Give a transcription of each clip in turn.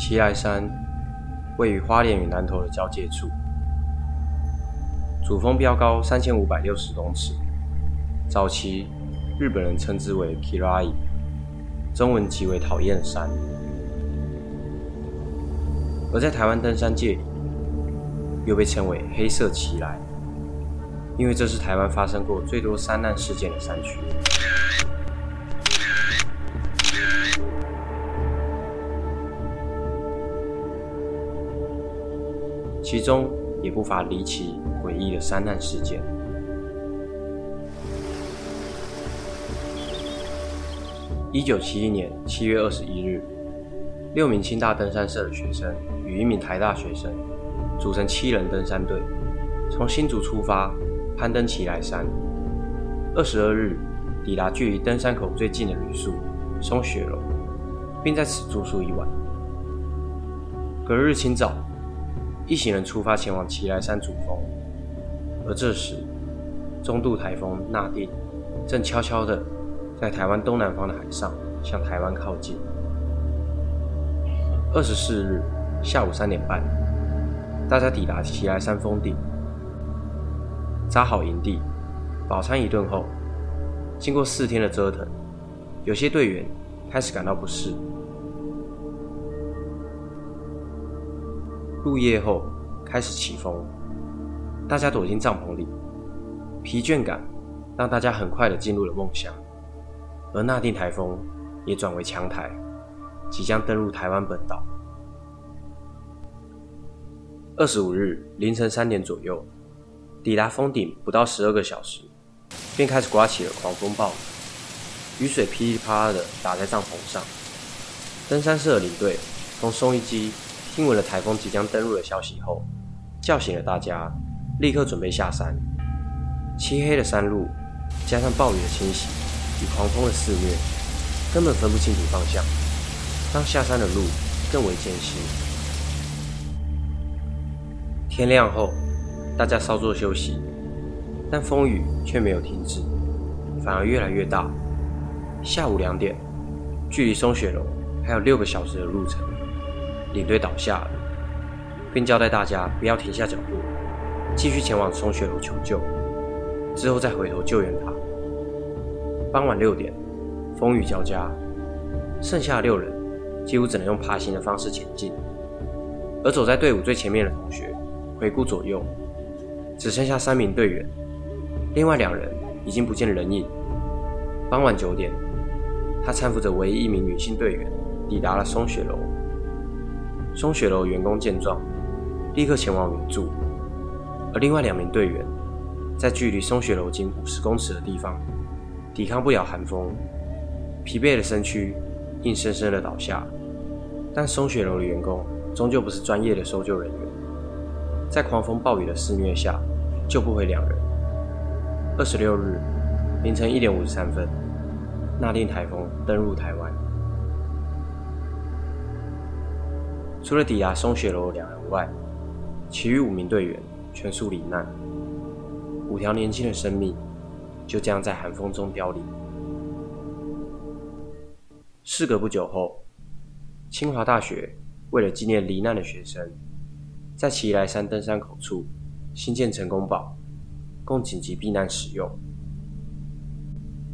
奇来山位于花莲与南投的交界处，主峰标高三千五百六十公尺，早期日本人称之为 Kirai，中文即为讨厌山。而在台湾登山界里，又被称为黑色奇来，因为这是台湾发生过最多山难事件的山区。其中也不乏离奇诡异的山难事件。一九七一年七月二十一日，六名清大登山社的学生与一名台大学生组成七人登山队，从新竹出发，攀登奇来山。二十二日，抵达距离登山口最近的旅宿松雪楼，并在此住宿一晚。隔日清早。一行人出发前往奇莱山主峰，而这时，中度台风纳定正悄悄地在台湾东南方的海上向台湾靠近。二十四日下午三点半，大家抵达奇莱山峰顶，扎好营地，饱餐一顿后，经过四天的折腾，有些队员开始感到不适。入夜后开始起风，大家躲进帐篷里，疲倦感让大家很快的进入了梦乡。而纳定台风也转为强台，即将登陆台湾本岛。二十五日凌晨三点左右，抵达峰顶不到十二个小时，便开始刮起了狂风暴雨，雨水噼里啪啦的打在帐篷上。登山社的领队从松一机。听闻了台风即将登陆的消息后，叫醒了大家，立刻准备下山。漆黑的山路，加上暴雨的侵袭与狂风的肆虐，根本分不清楚方向，让下山的路更为艰辛。天亮后，大家稍作休息，但风雨却没有停止，反而越来越大。下午两点，距离松雪楼还有六个小时的路程。领队倒下了，并交代大家不要停下脚步，继续前往松雪楼求救，之后再回头救援他。傍晚六点，风雨交加，剩下的六人几乎只能用爬行的方式前进。而走在队伍最前面的同学回顾左右，只剩下三名队员，另外两人已经不见人影。傍晚九点，他搀扶着唯一一名女性队员抵达了松雪楼。松雪楼员工见状，立刻前往援助，而另外两名队员在距离松雪楼仅五十公尺的地方，抵抗不了寒风，疲惫的身躯硬生生的倒下。但松雪楼的员工终究不是专业的搜救人员，在狂风暴雨的肆虐下，救不回两人。二十六日凌晨一点五十三分，那令台风登陆台湾。除了抵达松雪楼两人外，其余五名队员全数罹难，五条年轻的生命就这样在寒风中凋零。事隔不久后，清华大学为了纪念罹难的学生，在奇来山登山口处新建成功堡，供紧急避难使用。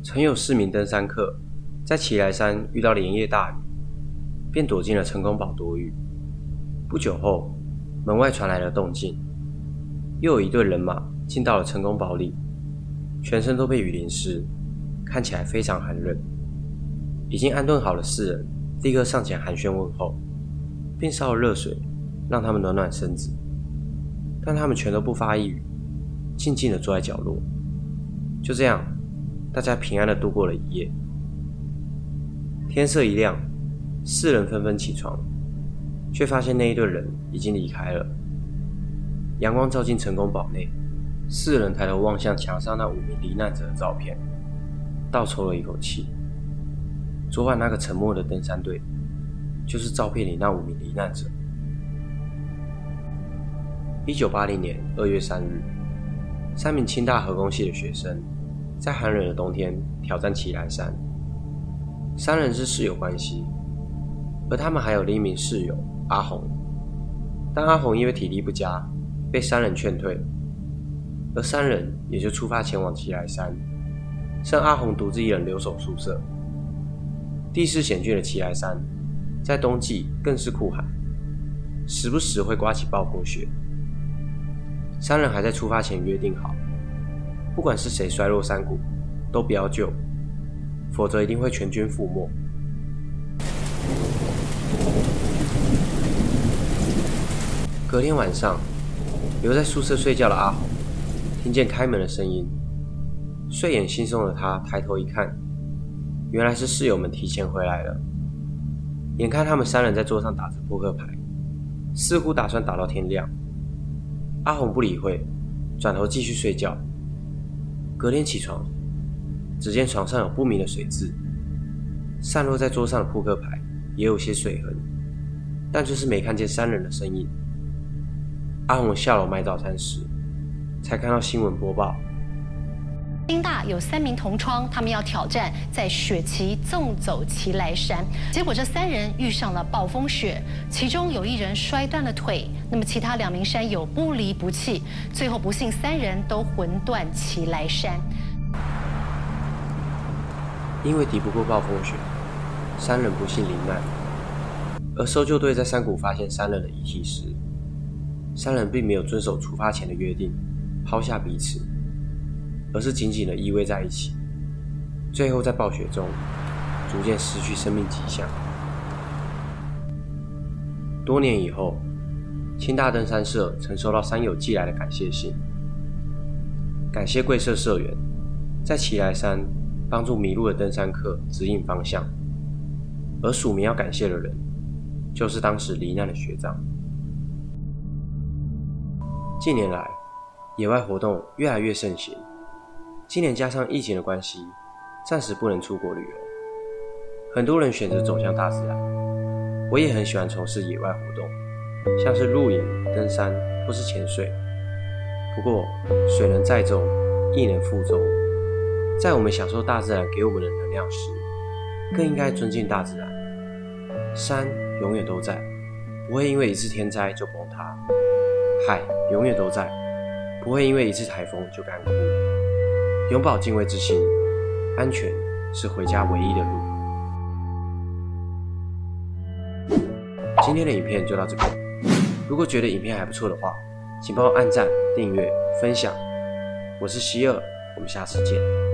曾有四名登山客在奇来山遇到连夜大雨，便躲进了成功堡躲雨。不久后，门外传来了动静，又有一队人马进到了成功堡里，全身都被雨淋湿，看起来非常寒冷。已经安顿好了四人，立刻上前寒暄问候，并烧了热水让他们暖暖身子。但他们全都不发一语，静静的坐在角落。就这样，大家平安的度过了一夜。天色一亮，四人纷纷起床。却发现那一队人已经离开了。阳光照进成功堡内，四人抬头望向墙上那五名罹难者的照片，倒抽了一口气。昨晚那个沉默的登山队，就是照片里那五名罹难者。一九八零年二月三日，三名清大核工系的学生，在寒冷的冬天挑战奇来山。三人是室友关系，而他们还有另一名室友。阿红，但阿红因为体力不佳，被三人劝退，而三人也就出发前往奇来山，剩阿红独自一人留守宿舍。地势险峻的奇来山，在冬季更是酷寒，时不时会刮起暴风雪。三人还在出发前约定好，不管是谁摔落山谷，都不要救，否则一定会全军覆没。隔天晚上，留在宿舍睡觉的阿红听见开门的声音，睡眼惺忪的他抬头一看，原来是室友们提前回来了。眼看他们三人在桌上打着扑克牌，似乎打算打到天亮。阿红不理会，转头继续睡觉。隔天起床，只见床上有不明的水渍，散落在桌上的扑克牌也有些水痕，但就是没看见三人的身影。阿红下楼买早餐时，才看到新闻播报：京大有三名同窗，他们要挑战在雪旗纵走奇来山。结果这三人遇上了暴风雪，其中有一人摔断了腿，那么其他两名山友不离不弃，最后不幸三人都魂断奇来山。因为敌不过暴风雪，三人不幸罹难。而搜救队在山谷发现三人的遗体时，三人并没有遵守出发前的约定，抛下彼此，而是紧紧的依偎在一起，最后在暴雪中逐渐失去生命迹象。多年以后，清大登山社曾收到山友寄来的感谢信，感谢贵社社员在奇来山帮助迷路的登山客指引方向，而署名要感谢的人，就是当时罹难的学长。近年来，野外活动越来越盛行。今年加上疫情的关系，暂时不能出国旅游，很多人选择走向大自然。我也很喜欢从事野外活动，像是露营、登山或是潜水。不过，水能载舟，亦能覆舟。在我们享受大自然给我们的能量时，更应该尊敬大自然。山永远都在，不会因为一次天灾就崩塌。海永远都在，不会因为一次台风就干枯。永葆敬畏之心，安全是回家唯一的路。今天的影片就到这边。如果觉得影片还不错的话，请帮我按赞、订阅、分享。我是希尔，我们下次见。